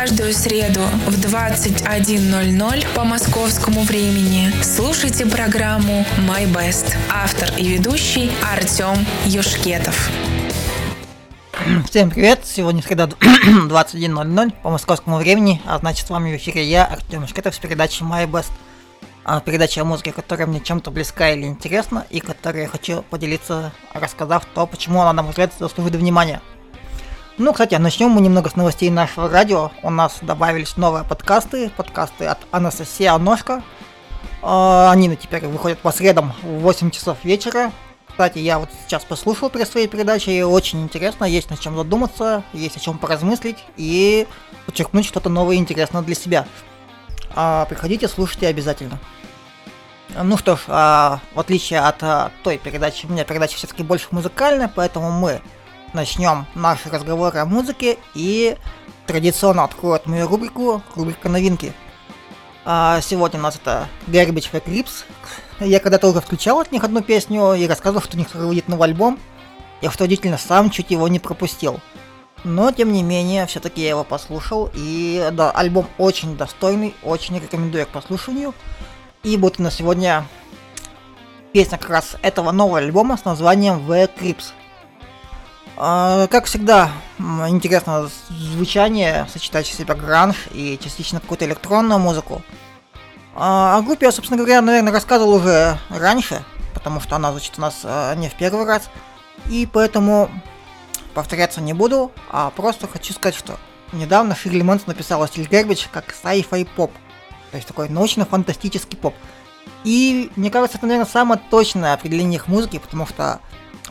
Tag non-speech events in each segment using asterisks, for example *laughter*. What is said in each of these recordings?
каждую среду в 21.00 по московскому времени слушайте программу «My Best». Автор и ведущий Артем Юшкетов. Всем привет! Сегодня среда 21.00 *clears throat* по московскому времени, а значит с вами в эфире я, Артем Юшкетов, с передачей My Best. А, передача о музыке, которая мне чем-то близка или интересна, и которой я хочу поделиться, рассказав то, почему она, на мой взгляд, заслуживает внимания. Ну, кстати, начнем мы немного с новостей нашего радио. У нас добавились новые подкасты, подкасты от Анастасия Ножка. Они теперь выходят по средам в 8 часов вечера. Кстати, я вот сейчас послушал при своей передаче, и очень интересно, есть над чем задуматься, есть о чем поразмыслить и подчеркнуть что-то новое и интересное для себя. А, приходите, слушайте обязательно. Ну что ж, а, в отличие от а, той передачи, у меня передача все-таки больше музыкальная, поэтому мы начнем наши разговоры о музыке и традиционно откроют мою рубрику, рубрика новинки. А сегодня у нас это Garbage for Crips. Я когда-то уже включал от них одну песню и рассказывал, что у них выйдет новый альбом. Я удивительно сам чуть его не пропустил. Но, тем не менее, все-таки я его послушал, и да, альбом очень достойный, очень рекомендую к послушанию. И будет на сегодня песня как раз этого нового альбома с названием The Creeps. А, как всегда, интересно звучание, сочетающее в себя гранж и частично какую-то электронную музыку. А, о группе я, собственно говоря, наверное, рассказывал уже раньше, потому что она звучит у нас а, не в первый раз. И поэтому повторяться не буду, а просто хочу сказать, что недавно Ширли Мэнсон описала стиль Garbage как sci-fi pop. То есть такой научно-фантастический поп. И мне кажется, это, наверное, самое точное определение их музыки, потому что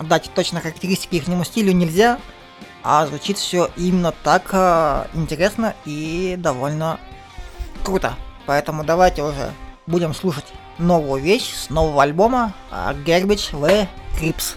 дать точно характеристики их стилю нельзя, а звучит все именно так э, интересно и довольно круто. Поэтому давайте уже будем слушать новую вещь с нового альбома Garbage The Crips.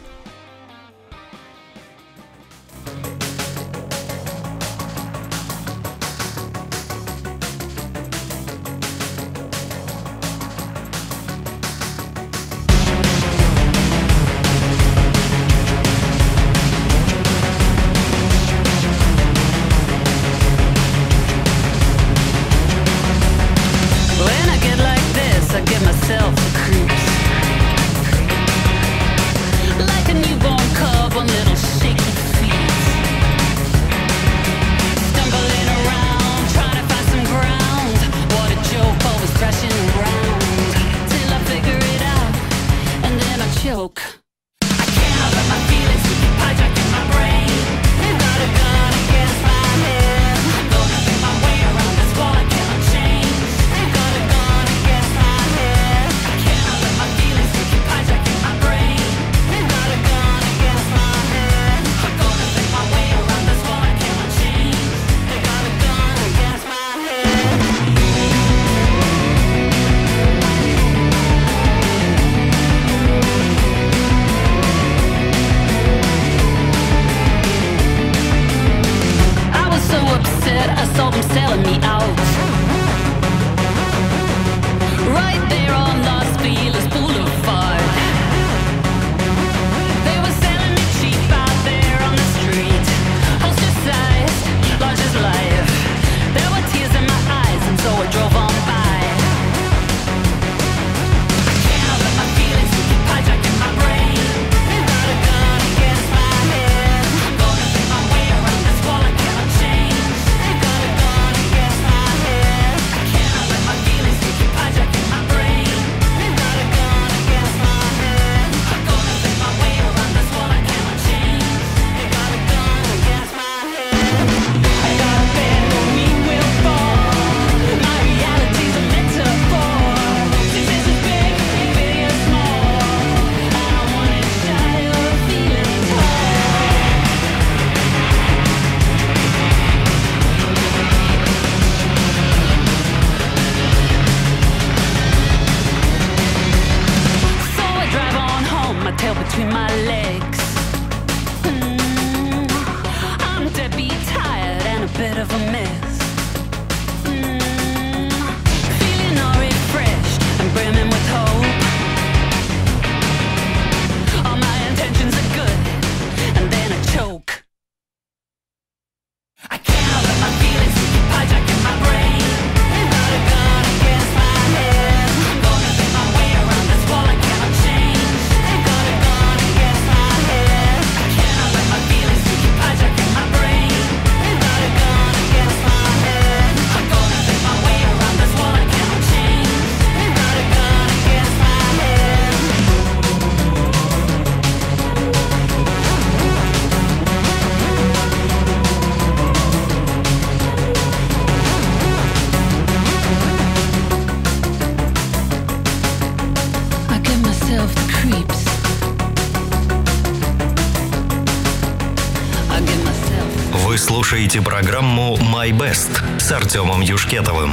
My Best с Артемом Юшкетовым.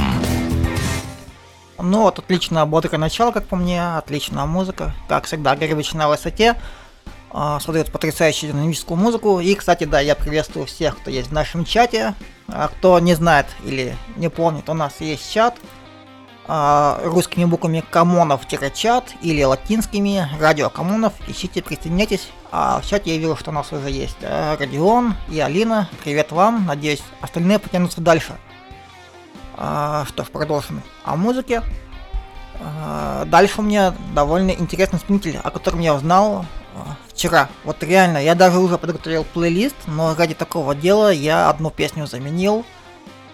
Ну вот, отличное бодрое начало, как по мне, отличная музыка. Как всегда, Горевич на высоте. А, создает потрясающую динамическую музыку. И, кстати, да, я приветствую всех, кто есть в нашем чате. А кто не знает или не помнит, у нас есть чат. А, русскими буквами комонов-чат или латинскими радио комонов. Ищите, присоединяйтесь. А в чате я видел, что у нас уже есть Родион и Алина. Привет вам. Надеюсь, остальные потянутся дальше. А, что ж, продолжим о музыке. А, дальше у меня довольно интересный исполнитель, о котором я узнал вчера. Вот реально, я даже уже подготовил плейлист, но ради такого дела я одну песню заменил.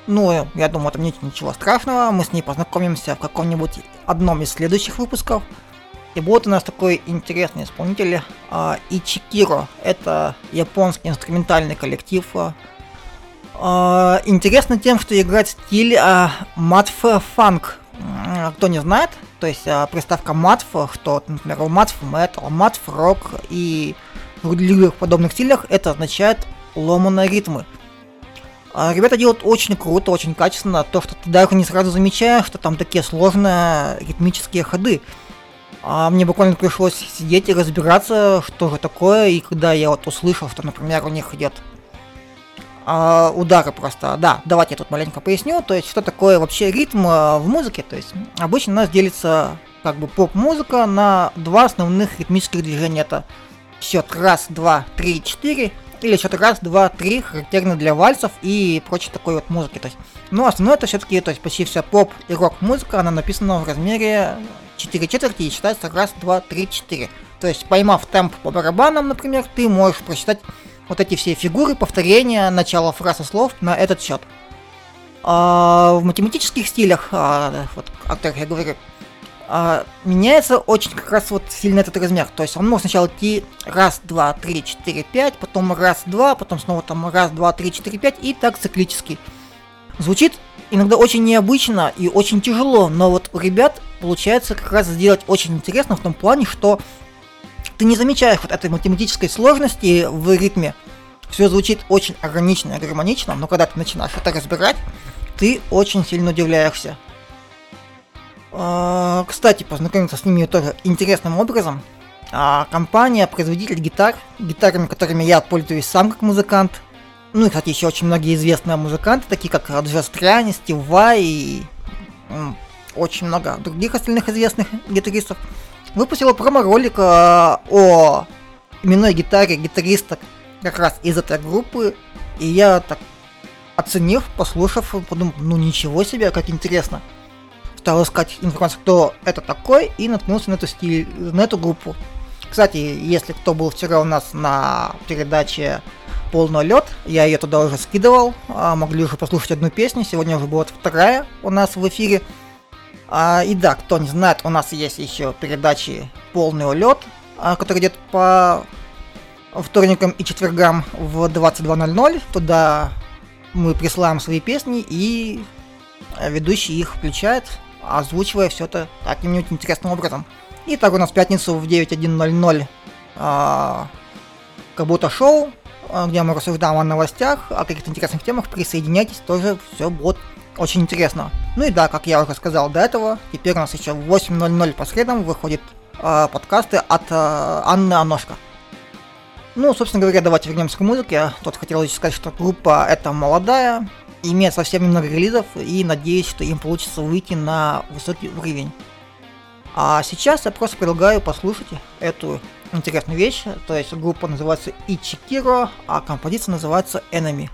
Ну, я думаю, там нет ничего страшного, мы с ней познакомимся в каком-нибудь одном из следующих выпусков. И будет у нас такой интересный исполнитель а, Ичикиро. Это японский инструментальный коллектив, а, а, интересно тем, что играет стиль а, матф фанк. М, Кто не знает, то есть а, приставка матф, что, например, матф метал, матф рок и в других подобных стилях, это означает ломаные ритмы. А, Ребята делают очень круто, очень качественно, то, что ты даже не сразу замечаешь, что там такие сложные ритмические ходы. А мне буквально пришлось сидеть и разбираться, что же такое, и когда я вот услышал, что, например, у них идет а, удары просто. Да, давайте я тут маленько поясню. То есть, что такое вообще ритм а, в музыке. То есть, обычно у нас делится как бы поп-музыка на два основных ритмических движения. Это счет раз, два, три, четыре. Или счет раз, два, три, характерно для вальсов и прочей такой вот музыки. То есть, ну, основное это все-таки, то есть, почти вся поп и рок-музыка, она написана в размере 4 четверти и считается раз, два, три, четыре. То есть, поймав темп по барабанам, например, ты можешь просчитать вот эти все фигуры, повторения, начало фраз и слов на этот счет. А, в математических стилях, а, вот, о которых я говорю, а, меняется очень как раз вот сильно этот размер. То есть он может сначала идти раз, два, три, четыре, пять, потом раз, два, потом снова там раз, два, три, четыре, пять и так циклически. Звучит иногда очень необычно и очень тяжело, но вот у ребят получается как раз сделать очень интересно в том плане, что ты не замечаешь вот этой математической сложности в ритме. Все звучит очень органично и гармонично, но когда ты начинаешь это разбирать, ты очень сильно удивляешься. А, Кстати, познакомиться с ними тоже интересным образом. А, Компания, производитель гитар, гитарами, которыми я пользуюсь сам как музыкант. Ну и, кстати, еще очень многие известные музыканты, такие как Джаз Триани, Стив Вай и очень много других остальных известных гитаристов выпустила промо-ролик а, о именной гитаре гитариста как раз из этой группы. И я так оценив, послушав, подумал, ну ничего себе, как интересно. Стал искать информацию, кто это такой, и наткнулся на эту, стиль, на эту группу. Кстати, если кто был вчера у нас на передаче Полный лед, я ее туда уже скидывал, а, могли уже послушать одну песню, сегодня уже будет вторая у нас в эфире. А, и да, кто не знает, у нас есть еще передачи Полный улет, а, который идет по вторникам и четвергам в 22.00. Туда мы присылаем свои песни и ведущий их включает, озвучивая все это каким-нибудь интересным образом. И так у нас в пятницу в 9.1.00 а, как будто шоу, а, где мы рассуждаем о новостях, о каких-то интересных темах. Присоединяйтесь, тоже все будет очень интересно. Ну и да, как я уже сказал до этого, теперь у нас еще в 8.00 по средам выходят э, подкасты от э, Анны Аношка. Ну, собственно говоря, давайте вернемся к музыке. Тут хотел еще сказать, что группа эта молодая, имеет совсем немного релизов, и надеюсь, что им получится выйти на высокий уровень. А сейчас я просто предлагаю послушать эту интересную вещь. То есть группа называется Ичикиро, а композиция называется Enemy.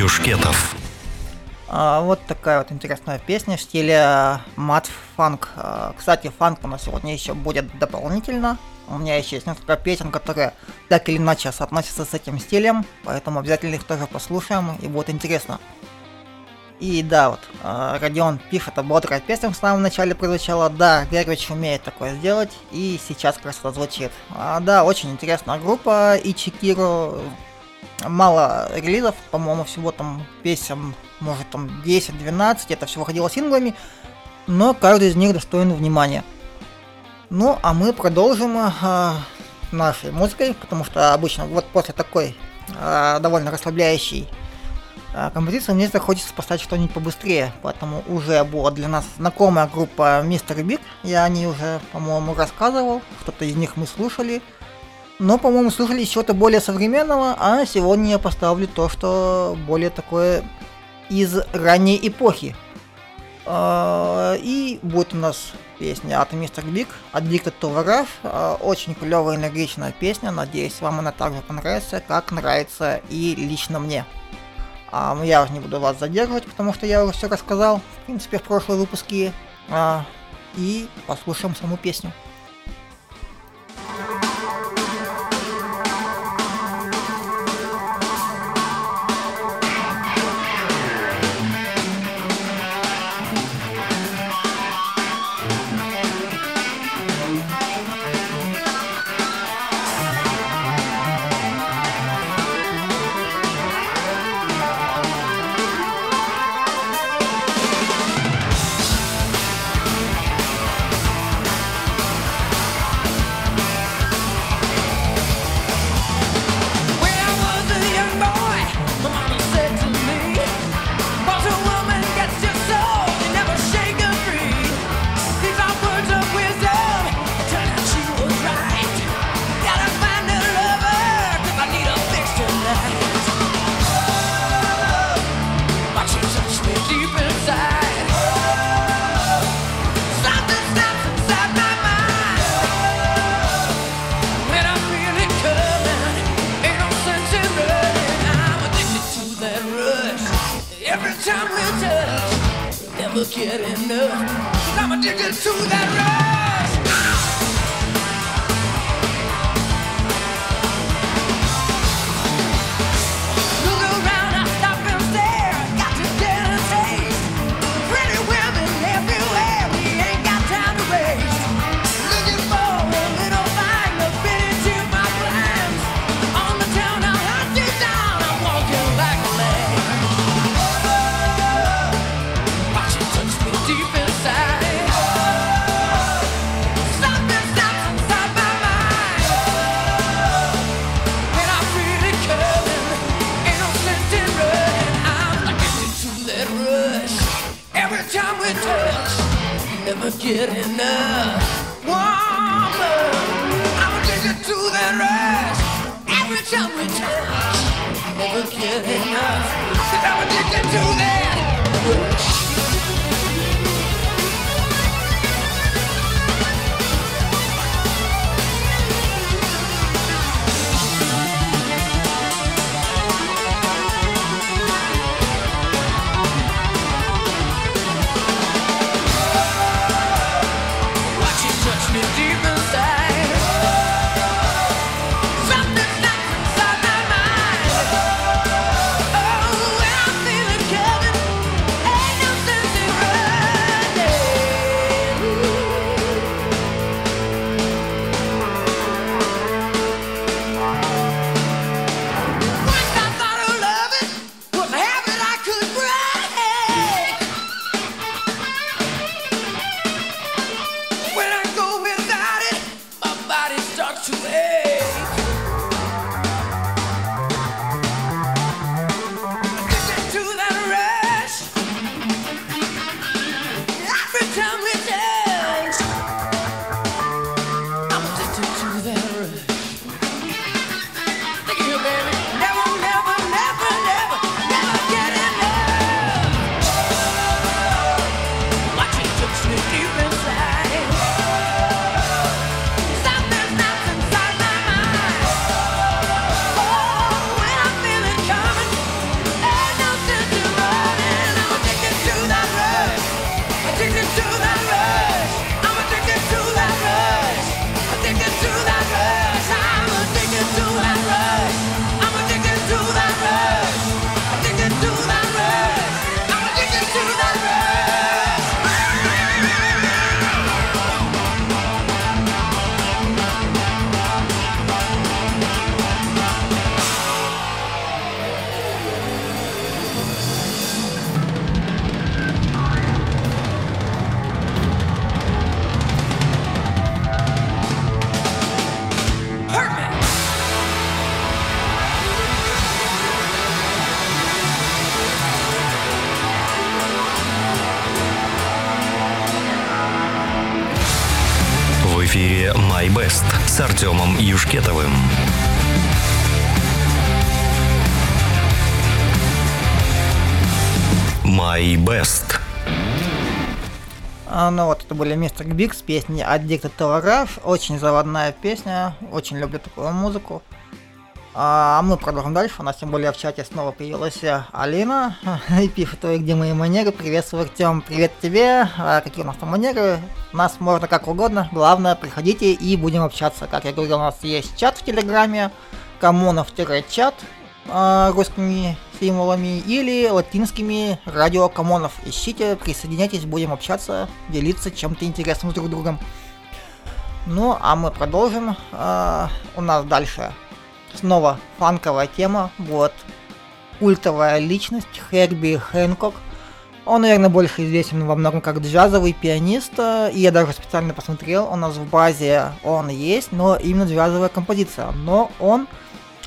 Юшкетов. А, вот такая вот интересная песня в стиле мат-фанк. А, кстати, фанк у нас сегодня еще будет дополнительно. У меня еще есть несколько песен, которые так или иначе соотносятся с этим стилем, поэтому обязательно их тоже послушаем, и будет интересно. И да, вот, э, Родион пишет, это бодрая песня в самом начале прозвучала, да, Гервич умеет такое сделать, и сейчас это звучит. А, да, очень интересная группа, и Чикиро, мало релизов, по-моему, всего там песен, может там 10-12, это все выходило синглами, но каждый из них достоин внимания. Ну, а мы продолжим э, нашей музыкой, потому что обычно вот после такой э, довольно расслабляющей э, композиции мне захочется поставить что-нибудь побыстрее, поэтому уже была для нас знакомая группа Мистер Биг, я о ней уже, по-моему, рассказывал, что-то из них мы слушали, но, по-моему, слушали чего-то более современного, а сегодня я поставлю то, что более такое из ранней эпохи. И будет у нас песня от Мистер Биг, to the Rush. Очень клевая, энергичная песня. Надеюсь, вам она также понравится, как нравится и лично мне. А, я уже не буду вас задерживать, потому что я уже все рассказал, в принципе, в прошлые выпуске. А, и послушаем саму песню. never get enough. I'm addicted to that ride. Были Мистер Биг с песней Addicted to. Очень заводная песня, очень люблю такую музыку. А мы продолжим дальше. У нас тем более в чате снова появилась Алина *laughs* и пишет, ой, где мои манеры. Приветствую, Артем, привет тебе. А какие у нас там манеры? Нас можно как угодно. Главное, приходите и будем общаться. Как я говорил, у нас есть чат в Телеграме, коммунов-чат а, русскими символами или латинскими радио коммунов. Ищите, присоединяйтесь, будем общаться, делиться чем-то интересным с друг другом. Ну, а мы продолжим. А, у нас дальше снова фанковая тема. Вот культовая личность Херби Хэнкок. Он, наверное, больше известен во многом как джазовый пианист, и я даже специально посмотрел, у нас в базе он есть, но именно джазовая композиция. Но он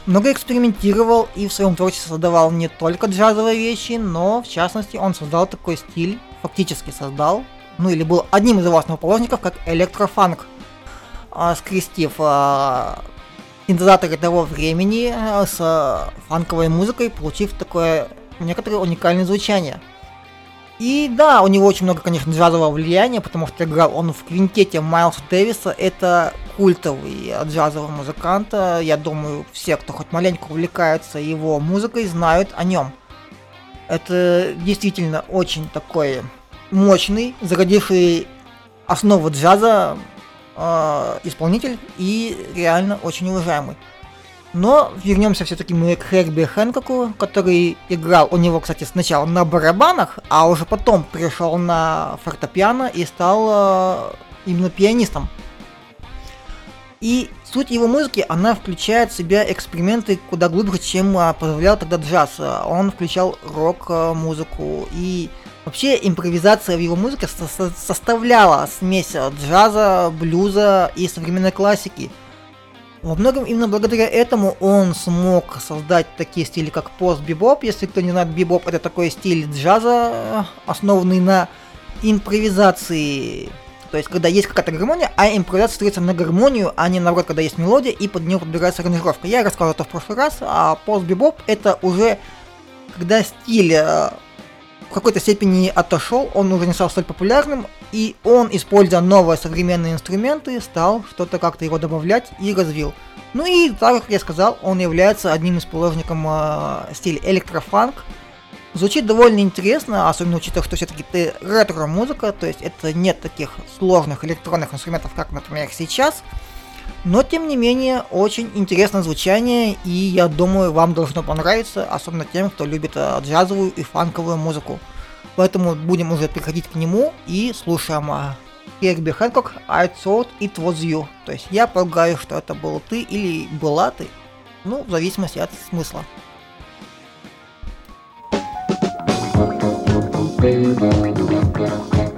много экспериментировал и в своем творчестве создавал не только джазовые вещи, но в частности он создал такой стиль, фактически создал, ну или был одним из его основоположников, как электрофанк, а, скрестив а, синтезаторы того времени а, с фанковой музыкой, получив такое некоторое уникальное звучание. И да, у него очень много, конечно, джазового влияния, потому что играл он в квинтете Майлса Дэвиса. Это культовый джазовый музыкант. Я думаю, все, кто хоть маленько увлекается его музыкой, знают о нем. Это действительно очень такой мощный, зародивший основу джаза э, исполнитель и реально очень уважаемый. Но вернемся все-таки мы к Херби Хэнкоку, который играл у него, кстати, сначала на барабанах, а уже потом пришел на фортепиано и стал э, именно пианистом. И суть его музыки, она включает в себя эксперименты куда глубже, чем а, позволял тогда джаз. Он включал рок-музыку и вообще импровизация в его музыке со составляла смесь джаза, блюза и современной классики – во многом именно благодаря этому он смог создать такие стили, как пост-бибоп. Если кто не знает, бибоп это такой стиль джаза, основанный на импровизации. То есть, когда есть какая-то гармония, а импровизация строится на гармонию, а не наоборот, когда есть мелодия и под нее подбирается аранжировка. Я рассказывал это в прошлый раз, а пост-бибоп это уже когда стиль э, в какой-то степени отошел, он уже не стал столь популярным, и он, используя новые современные инструменты, стал что-то как-то его добавлять и развил. Ну и, так как я сказал, он является одним из положников э, стиля электрофанк. Звучит довольно интересно, особенно учитывая, что все-таки это ретро-музыка, то есть это нет таких сложных электронных инструментов, как, например, сейчас. Но, тем не менее, очень интересное звучание, и я думаю, вам должно понравиться, особенно тем, кто любит э, джазовую и фанковую музыку. Поэтому будем уже приходить к нему и слушаем Керби Хэнкок I thought it was you. То есть я полагаю, что это был ты или была ты. Ну, в зависимости от смысла. Thank you.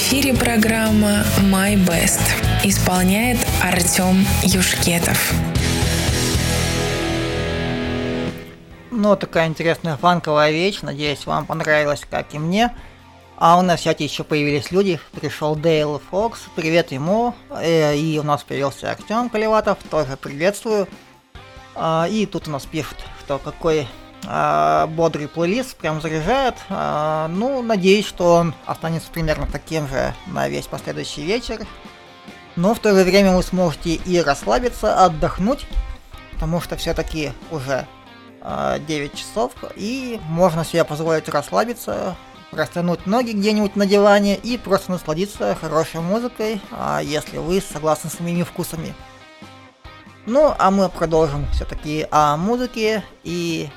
Эфире программа My Best. Исполняет Артем Юшкетов. Ну, такая интересная фанковая вещь. Надеюсь, вам понравилось, как и мне. А у нас в еще появились люди. Пришел Дейл Фокс. Привет ему. Э, И у нас появился Артем Колеватов. Тоже приветствую. А, И тут у нас пишут, что какой бодрый плейлист, прям заряжает. А, Ну, надеюсь, что он останется примерно таким же на весь последующий вечер. Но в то же время вы сможете и расслабиться, отдохнуть, потому что все-таки уже а, 9 часов, и можно себе позволить расслабиться, растянуть ноги где-нибудь на диване и просто насладиться хорошей музыкой, а, если вы согласны с моими вкусами. Ну, а мы продолжим все-таки о музыке, и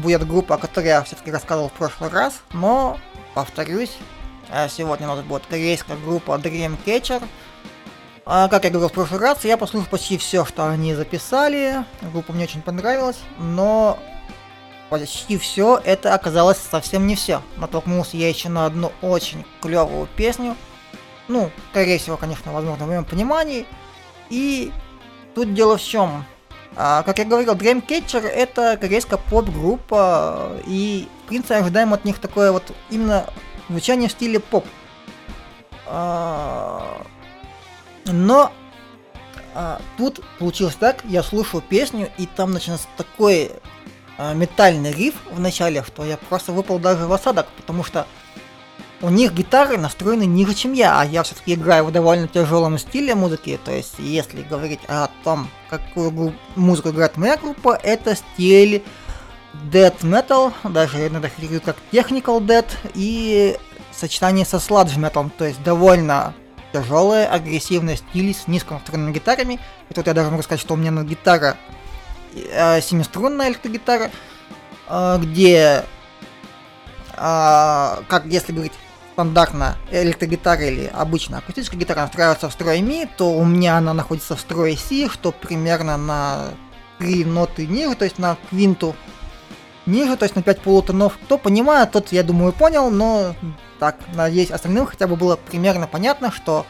будет группа, о которой я все-таки рассказывал в прошлый раз, но, повторюсь, а, сегодня у нас будет корейская группа Dreamcatcher. А, как я говорил в прошлый раз, я послушал почти все, что они записали, группа мне очень понравилась, но почти все это оказалось совсем не все. Натолкнулся я еще на одну очень клевую песню, ну, скорее всего, конечно, возможно, в моем понимании, и тут дело в чем. А, как я говорил, Dreamcatcher это корейская поп-группа, и, в принципе, ожидаем от них такое вот именно звучание в стиле поп. А, но а, тут получилось так, я слушаю песню, и там начинается такой а, метальный риф в начале, что я просто выпал даже в осадок, потому что у них гитары настроены ниже, чем я, а я все-таки играю в довольно тяжелом стиле музыки, то есть если говорить о том, какую гру- музыку играет моя группа, это стиль death metal, даже иногда характеризуют как technical death, и сочетание со sludge metal, то есть довольно тяжелая, агрессивная стиль с низконастройными гитарами. И тут я даже могу сказать, что у меня на гитара э, семиструнная электрогитара, э, где, э, как если говорить стандартно электрогитара или обычно акустическая гитара настраивается в строй ми, то у меня она находится в строе си, что примерно на 3 ноты ниже, то есть на квинту ниже, то есть на 5 полутонов. Кто понимает, тот, я думаю, понял, но так, надеюсь, остальным хотя бы было примерно понятно, что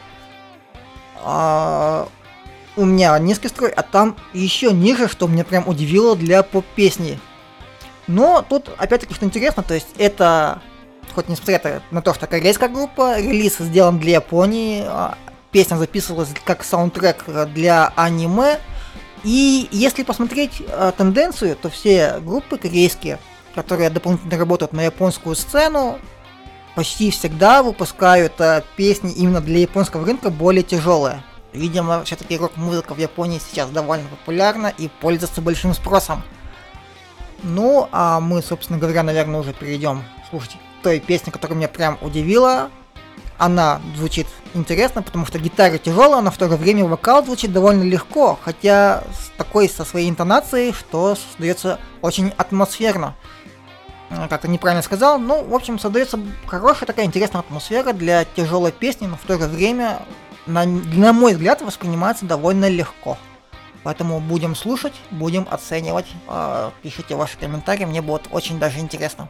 а, у меня низкий строй, а там еще ниже, что меня прям удивило для поп-песни. Но тут, опять-таки, что интересно, то есть это, хоть несмотря на то, что корейская группа, релиз сделан для Японии, а, песня записывалась как саундтрек для аниме, и если посмотреть э, тенденцию, то все группы корейские, которые дополнительно работают на японскую сцену, почти всегда выпускают э, песни именно для японского рынка более тяжелые. Видимо, все-таки рок-музыка в Японии сейчас довольно популярна и пользуется большим спросом. Ну, а мы, собственно говоря, наверное, уже перейдем слушать той песни, которая меня прям удивила. Она звучит интересно, потому что гитара тяжелая, но в то же время вокал звучит довольно легко, хотя с такой, со своей интонацией, что создается очень атмосферно. Как-то неправильно сказал, ну, в общем, создается хорошая такая интересная атмосфера для тяжелой песни, но в то же время, на, на мой взгляд, воспринимается довольно легко. Поэтому будем слушать, будем оценивать, э, пишите ваши комментарии, мне будет очень даже интересно.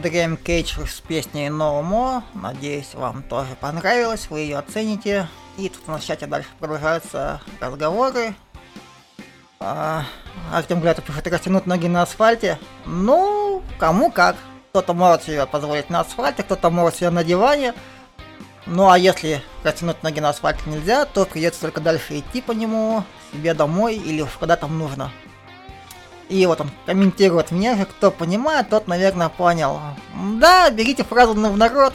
Dream Cage с песней No More. Надеюсь, вам тоже понравилось, вы ее оцените. И тут в чате дальше продолжаются разговоры. А, Артем Глятов пишет, растянуть ноги на асфальте. Ну, кому как. Кто-то может себе позволить на асфальте, кто-то может себе на диване. Ну а если растянуть ноги на асфальте нельзя, то придется только дальше идти по нему, себе домой или куда там нужно. И вот он комментирует мне же, кто понимает, тот, наверное, понял. Да, берите фразу в народ.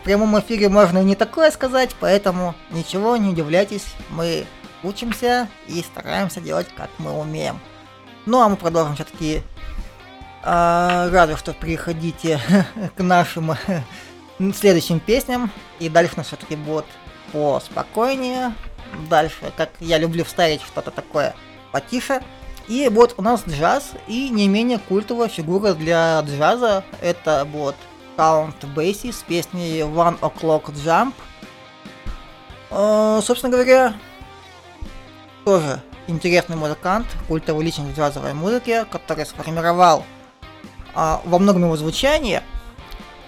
В прямом эфире можно и не такое сказать, поэтому ничего, не удивляйтесь. Мы учимся и стараемся делать, как мы умеем. Ну, а мы продолжим все-таки. разве что приходите *laughs* к нашим следующим песням. И дальше у нас все-таки будет поспокойнее. Дальше, как я люблю вставить что-то такое потише. И вот у нас джаз и не менее культовая фигура для джаза. Это вот Count Basie с песней One O'Clock Jump. Э, собственно говоря, тоже интересный музыкант, культовый личность джазовой музыке, который сформировал а, во многом его звучание.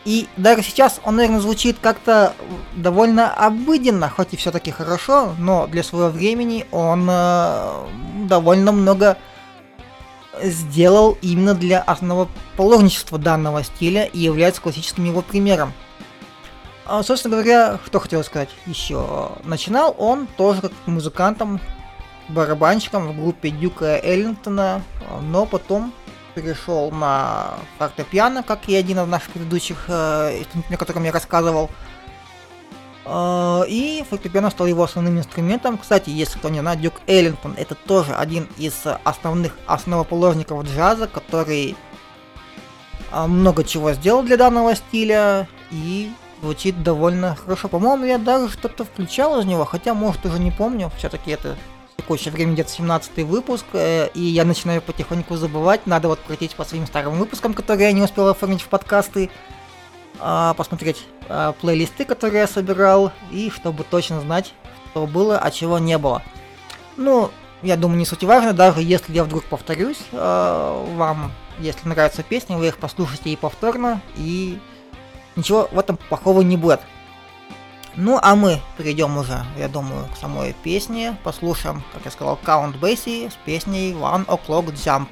И даже сейчас он, наверное, звучит как-то довольно обыденно, хоть и все-таки хорошо, но для своего времени он э, довольно много сделал именно для основоположничества данного стиля и является классическим его примером. А, собственно говоря, что хотел сказать еще. Начинал он тоже как музыкантом, барабанщиком в группе Дюка Эллингтона, но потом перешел на фортепиано, как и один из наших предыдущих э, о котором я рассказывал. Э, и фортепиано стал его основным инструментом. Кстати, если кто не знает, Дюк Эллингтон это тоже один из основных основоположников джаза, который э, много чего сделал для данного стиля и звучит довольно хорошо. По-моему, я даже что-то включал из него, хотя, может, уже не помню. Все-таки это текущее время где-то 17 выпуск, э, и я начинаю потихоньку забывать. Надо вот пройтись по своим старым выпускам, которые я не успел оформить в подкасты, посмотреть э, плейлисты, которые я собирал, и чтобы точно знать, что было, а чего не было. Ну, я думаю, не суть важно, даже если я вдруг повторюсь, э, вам, если нравятся песни, вы их послушайте и повторно, и ничего в этом плохого не будет. Ну, а мы перейдем уже, я думаю, к самой песне. Послушаем, как я сказал, Count Basie с песней One O'Clock Jump.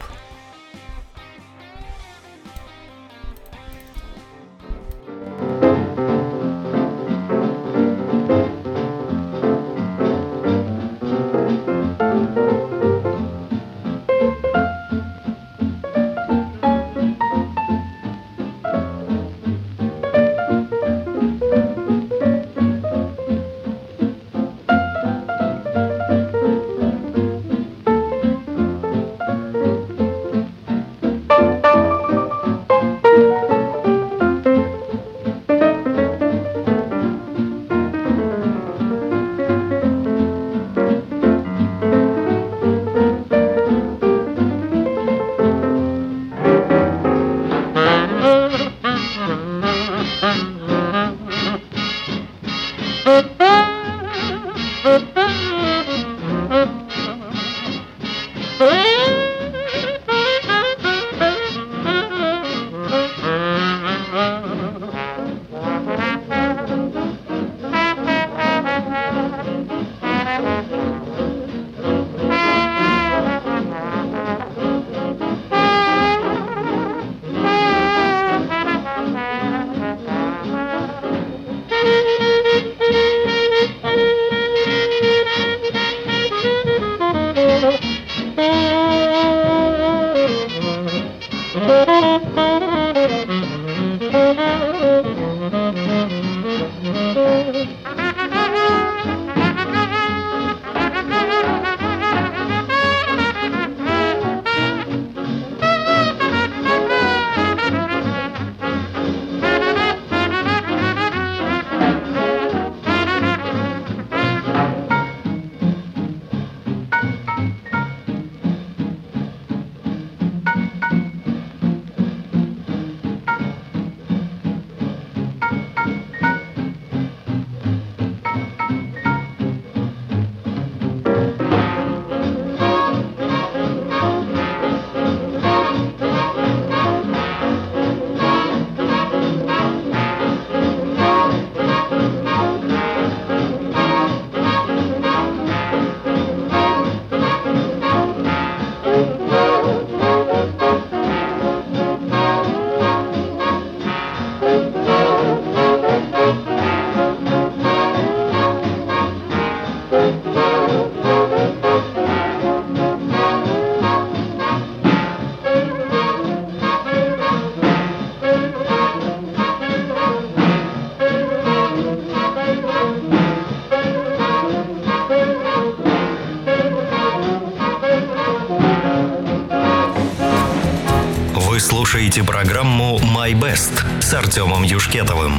Артемом Юшкетовым.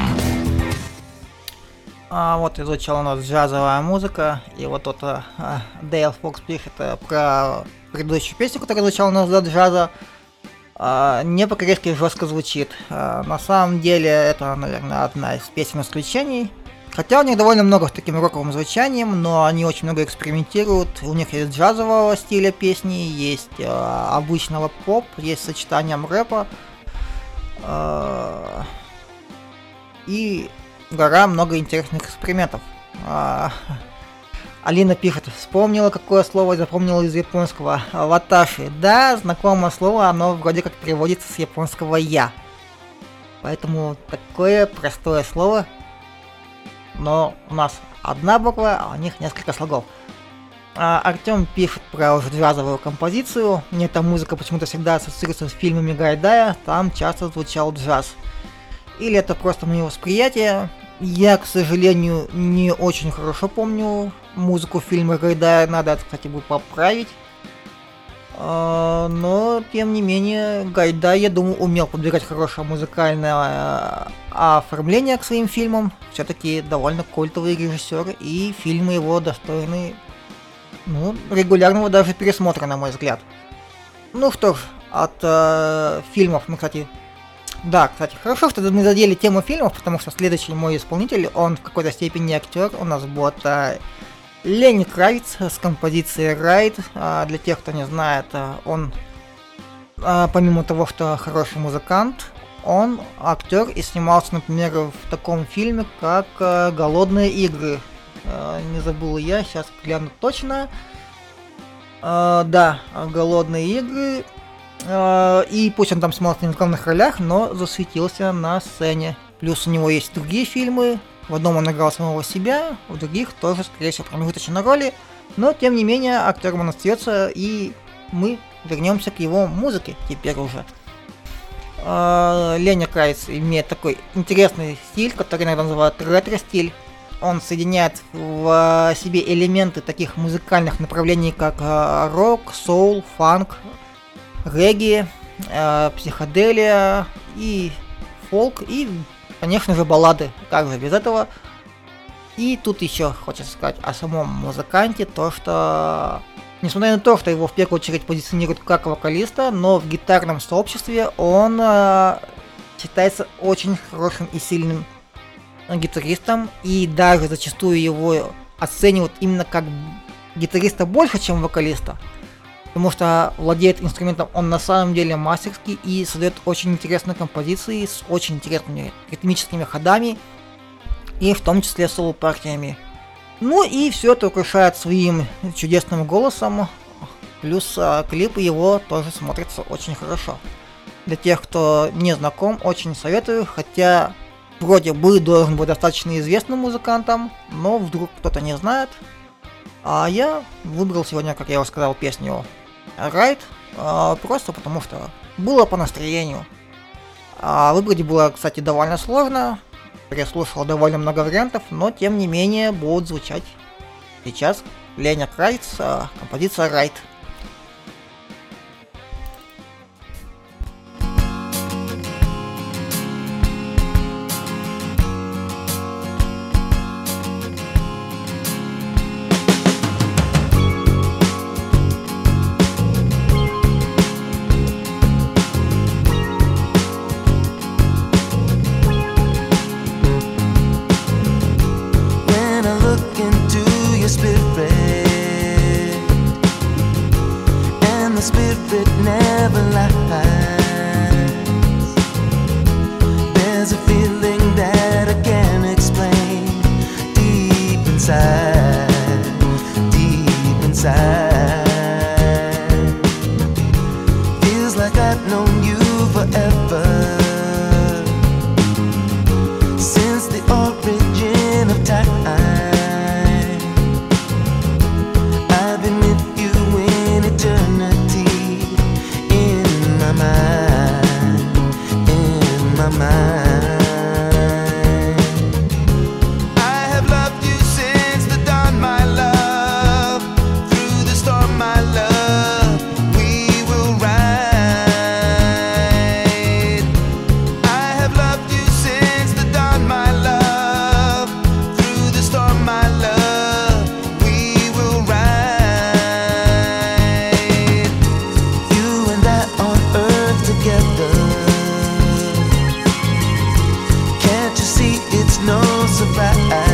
А вот и звучала у нас джазовая музыка, и вот тут а, Дейл Фокс пишет а, про предыдущую песню, которая звучала у нас до джаза. А, не по-корейски жестко звучит. А, на самом деле это, наверное, одна из песен исключений. Хотя у них довольно много с таким роковым звучанием, но они очень много экспериментируют. У них есть джазового стиля песни, есть а, обычного поп, есть сочетанием рэпа. А, и гора много интересных экспериментов. А, Алина пишет, вспомнила, какое слово запомнила из японского. Ваташи. Да, знакомое слово, оно вроде как переводится с японского я. Поэтому такое простое слово, но у нас одна буква, а у них несколько слогов. А, Артем пишет про джазовую композицию. Мне эта музыка почему-то всегда ассоциируется с фильмами Гайдая, там часто звучал джаз. Или это просто мое восприятие. Я, к сожалению, не очень хорошо помню музыку фильма Гайдая, надо это, кстати, будет поправить. А, Но, тем не менее, Гайдай, я думаю, умел подбирать хорошее музыкальное э, оформление к своим фильмам. Все-таки довольно культовый режиссер, и фильмы его достойны ну, регулярного даже пересмотра, на мой взгляд. Ну что ж, от э, фильмов мы, кстати, да, кстати, хорошо, что мы задели тему фильмов, потому что следующий мой исполнитель, он в какой-то степени актер, у нас будет э, Лени Кравиц с композицией Райд. Для тех, кто не знает, э, он, э, помимо того, что хороший музыкант, он актер и снимался, например, в таком фильме, как э, «Голодные игры». Э, Не забыл я, сейчас гляну точно. Э, Да, «Голодные игры». Э, И пусть он там снимался не в главных ролях, но засветился на сцене. Плюс у него есть другие фильмы. В одном он играл самого себя, в других тоже, скорее всего, промежуточные роли. Но, тем не менее, актером он остается, и мы вернемся к его музыке теперь уже. Леня Крайс имеет такой интересный стиль, который иногда называют ретро-стиль. Он соединяет в себе элементы таких музыкальных направлений, как э, рок, соул, фанк, регги, э, психоделия и фолк, и, конечно же, баллады. Как же без этого? И тут еще хочется сказать о самом музыканте, то что, несмотря на то, что его в первую очередь позиционируют как вокалиста, но в гитарном сообществе он э, считается очень хорошим и сильным гитаристом, и даже зачастую его оценивают именно как гитариста больше, чем вокалиста. Потому что владеет инструментом он на самом деле мастерский и создает очень интересные композиции с очень интересными ритмическими ходами и в том числе соло-партиями. Ну и все это украшает своим чудесным голосом, плюс а, клипы его тоже смотрятся очень хорошо. Для тех, кто не знаком, очень советую, хотя вроде бы должен быть достаточно известным музыкантом, но вдруг кто-то не знает. А я выбрал сегодня, как я уже сказал, песню Райт, просто потому что было по настроению. А выбрать было, кстати, довольно сложно. Переслушал довольно много вариантов, но тем не менее будут звучать сейчас. Леня Крайц, а, композиция Райт. When survive.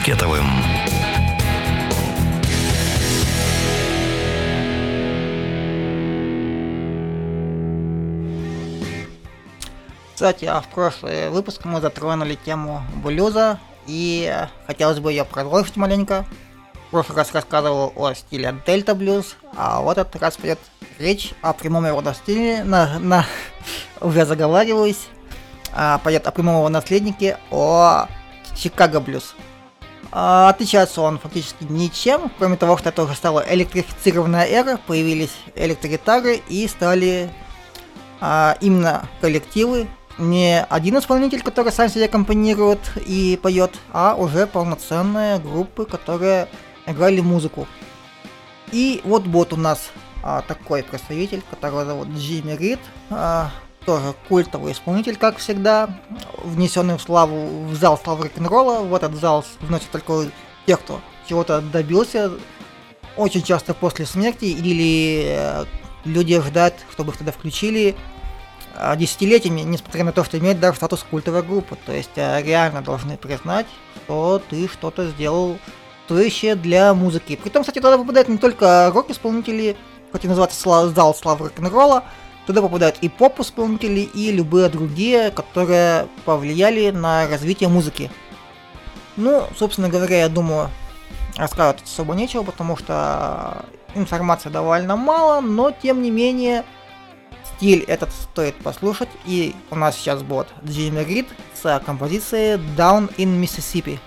Артемом Юшкетовым. Кстати, а в прошлый выпуск мы затронули тему блюза, и хотелось бы ее продолжить маленько. В прошлый раз рассказывал о стиле дельта блюз, а в этот раз пойдет речь о прямом его стиле, на, на, *laughs* уже заговариваюсь, а, пойдет о прямом его наследнике, о Чикаго блюз. А, отличается он фактически ничем, кроме того, что это уже стала электрифицированная эра, появились электрогитары и стали а, именно коллективы, не один исполнитель, который сам себе компонирует и поет, а уже полноценные группы, которые играли музыку. И вот вот у нас а, такой представитель, которого зовут Джимми Рид, а, тоже культовый исполнитель, как всегда, внесенный в славу в зал славы рок-н-ролла. В этот зал вносят только тех, кто чего-то добился, очень часто после смерти, или э, люди ждут, чтобы их туда включили а, десятилетиями, несмотря на то, что имеет даже статус культовой группы. То есть э, реально должны признать, что ты что-то сделал стоящее для музыки. Притом, кстати, туда попадают не только рок-исполнители, хоть и называется зал славы рок-н-ролла, туда попадают и поп-исполнители, и любые другие, которые повлияли на развитие музыки. Ну, собственно говоря, я думаю, рассказывать особо нечего, потому что информации довольно мало, но тем не менее стиль этот стоит послушать. И у нас сейчас будет Джимми Рид с композицией Down in Mississippi.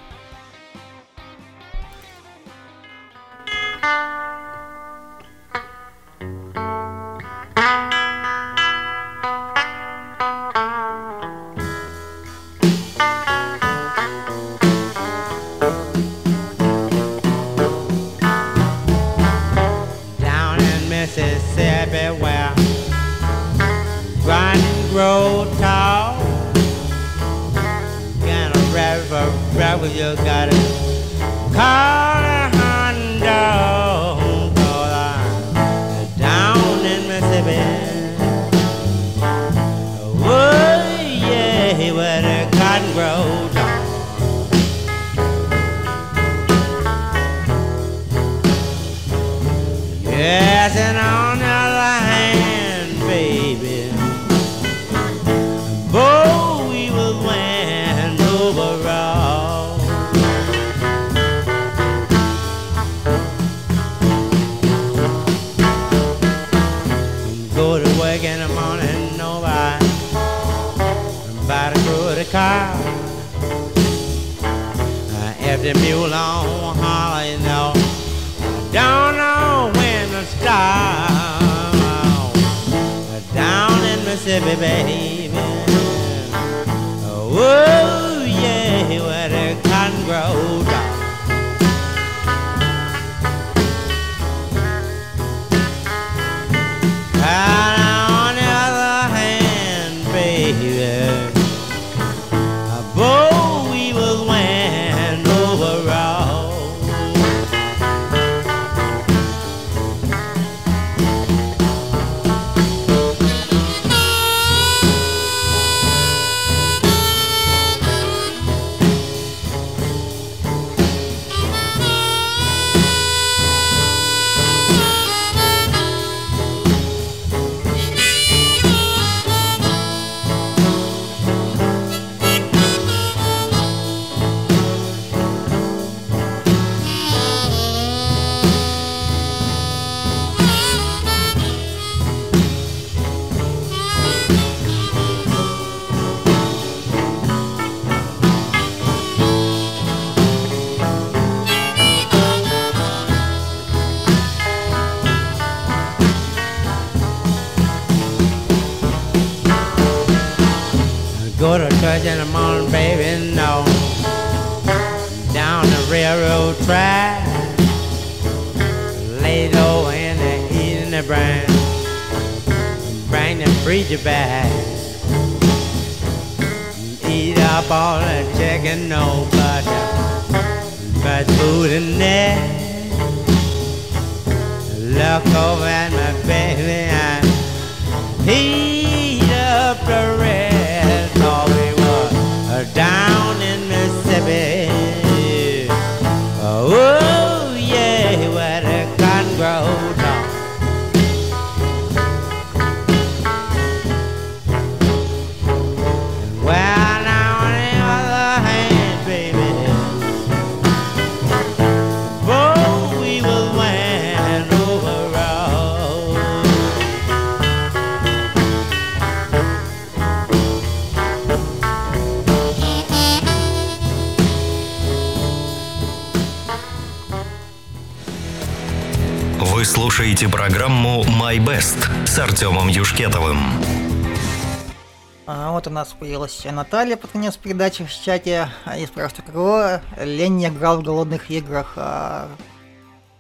Нас появилась Наталья под конец передачи в чате. И спрашивает, кого Лень не играл в голодных играх. А,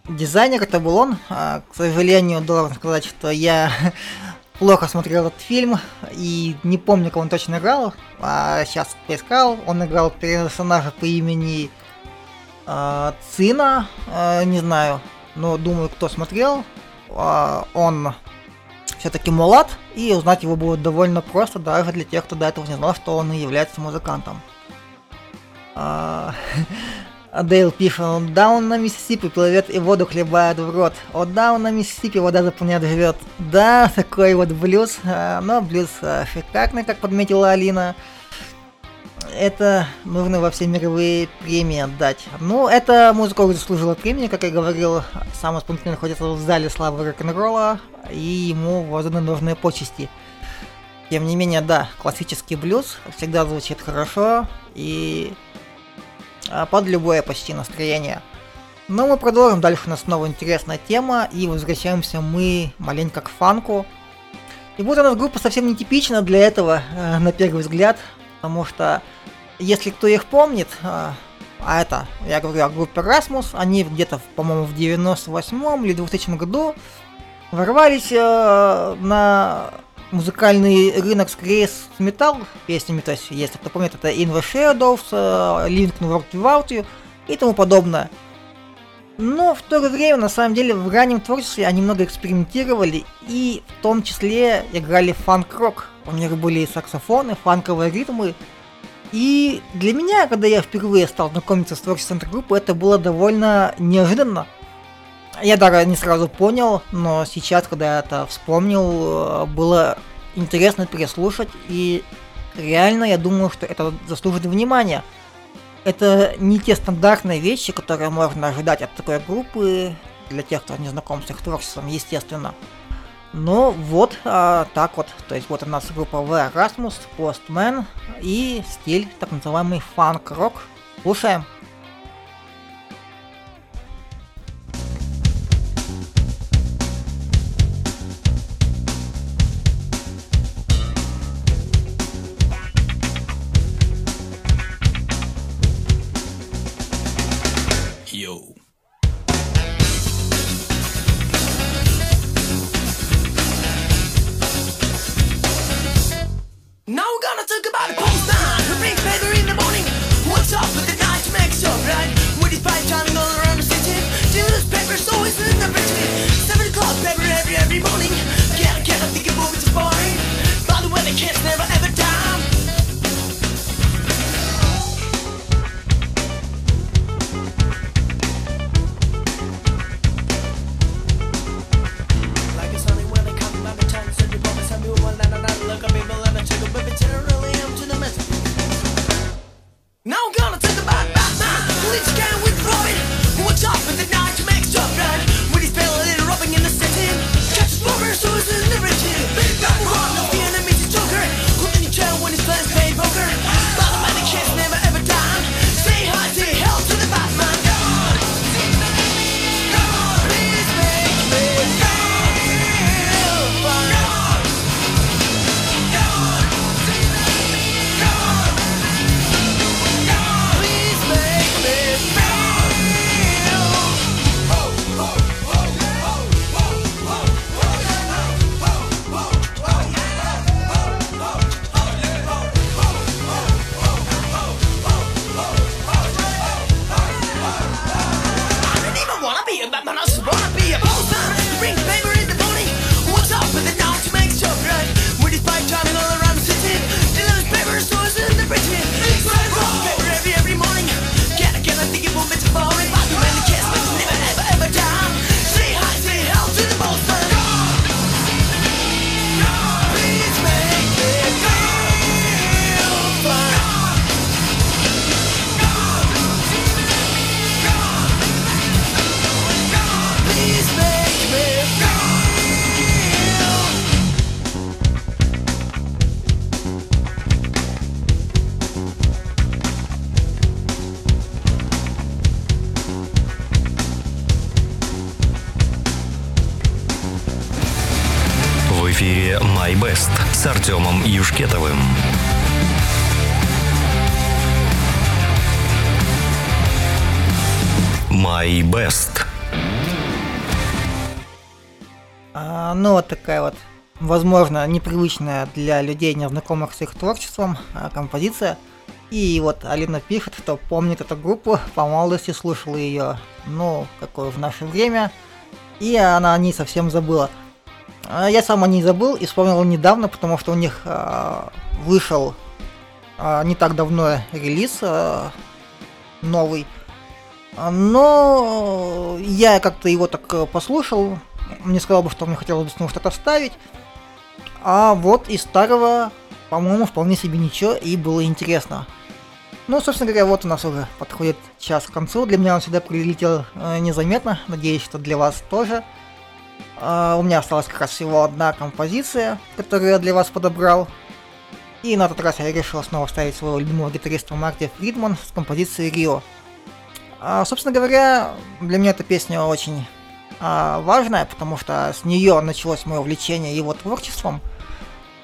дизайнер это был он. А, К сожалению, должен сказать, что я *laughs* плохо смотрел этот фильм и не помню, кого он точно играл. А сейчас поискал. Он играл персонажа по имени а, Цина. Не знаю, но думаю, кто смотрел. Он все-таки мулат, и узнать его было довольно просто, даже для тех, кто до этого не знал, что он и является музыкантом. А, *laughs* Дейл пишет, он даун на Миссисипи плывет и воду хлебает в рот. О, даун на Миссисипи вода заполняет живет. Да, *laughs* такой вот блюз, а, но блюз а, шикарный, как подметила Алина. Это нужно во все мировые премии отдать. Ну, эта музыка уже заслужила премии, как я говорил, сам исполнитель находится в зале славы рок-н-ролла, и ему возданы нужные почести. Тем не менее, да, классический блюз всегда звучит хорошо и а, под любое почти настроение. Но мы продолжим, дальше у нас снова интересная тема, и возвращаемся мы маленько к фанку. И вот у нас группа совсем нетипична для этого, э, на первый взгляд, потому что, если кто их помнит, э, а это, я говорю о группе Rasmus, они где-то, по-моему, в 98 или 2000 году ворвались э, на музыкальный рынок скорее с металл песнями, то есть, если кто помнит, это In the Shadows, э, Link to World Without You и тому подобное. Но в то же время, на самом деле, в раннем творчестве они много экспериментировали и в том числе играли фанк-рок. У них были саксофоны, фанковые ритмы. И для меня, когда я впервые стал знакомиться с творчеством этой группы, это было довольно неожиданно. Я даже не сразу понял, но сейчас, когда я это вспомнил, э, было интересно переслушать, и реально я думаю, что это заслужит внимания. Это не те стандартные вещи, которые можно ожидать от такой группы, для тех, кто не знаком с их творчеством, естественно. Но вот а, так вот, то есть вот у нас группа The Erasmus, Postman и стиль так называемый фанк-рок. Слушаем. Возможно, непривычная для людей, не знакомых с их творчеством, а, композиция. И вот Алина пишет, что помнит эту группу, по молодости слушала ее, ну, какое в наше время, и она о ней совсем забыла. А Я сам о ней забыл и вспомнил недавно, потому что у них а, вышел а, не так давно релиз а, новый. Но я как-то его так э, послушал, не сказал бы, что мне хотелось бы с него что-то вставить. А вот из старого, по-моему, вполне себе ничего и было интересно. Ну, собственно говоря, вот у нас уже подходит час к концу. Для меня он всегда прилетел э, незаметно. Надеюсь, что для вас тоже. А, у меня осталась как раз всего одна композиция, которую я для вас подобрал. И на этот раз я решил снова ставить своего любимого гитариста Марти Фридман с композицией Рио. А, собственно говоря, для меня эта песня очень а, важная, потому что с нее началось мое увлечение его творчеством.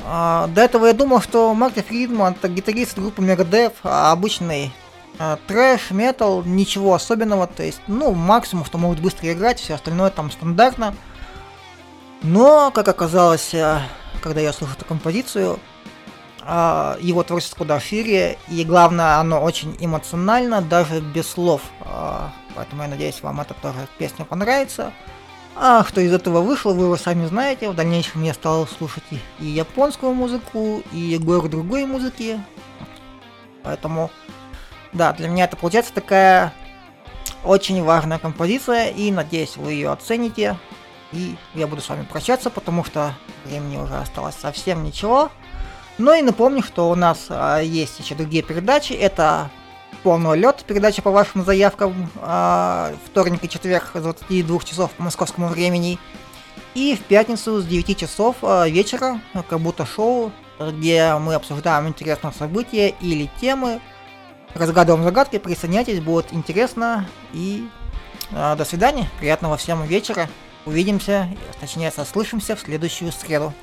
А, до этого я думал, что Марти Фридман это гитарист группы Megadeth, а обычный а, трэш, метал, ничего особенного, то есть, ну, максимум, что могут быстро играть, все остальное там стандартно. Но, как оказалось, э, когда я слушал эту композицию, его творчество куда шире, и главное, оно очень эмоционально, даже без слов. Поэтому я надеюсь, вам эта тоже песня понравится. А что из этого вышло, вы уже сами знаете. В дальнейшем я стал слушать и, японскую музыку, и гору другой музыки. Поэтому, да, для меня это получается такая очень важная композиция, и надеюсь, вы ее оцените. И я буду с вами прощаться, потому что времени уже осталось совсем ничего. Ну и напомню, что у нас а, есть еще другие передачи. Это полный лед, передача по вашим заявкам а, вторник и четверг с 22 часов по московскому времени. И в пятницу с 9 часов а, вечера, как будто шоу, где мы обсуждаем интересные события или темы, разгадываем загадки, присоединяйтесь, будет интересно. И а, до свидания, приятного всем вечера. Увидимся, точнее, сослышимся в следующую среду.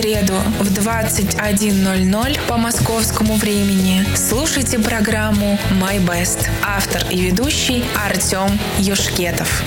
Среду в 21.00 по московскому времени слушайте программу «My Best». Автор и ведущий Артем Юшкетов.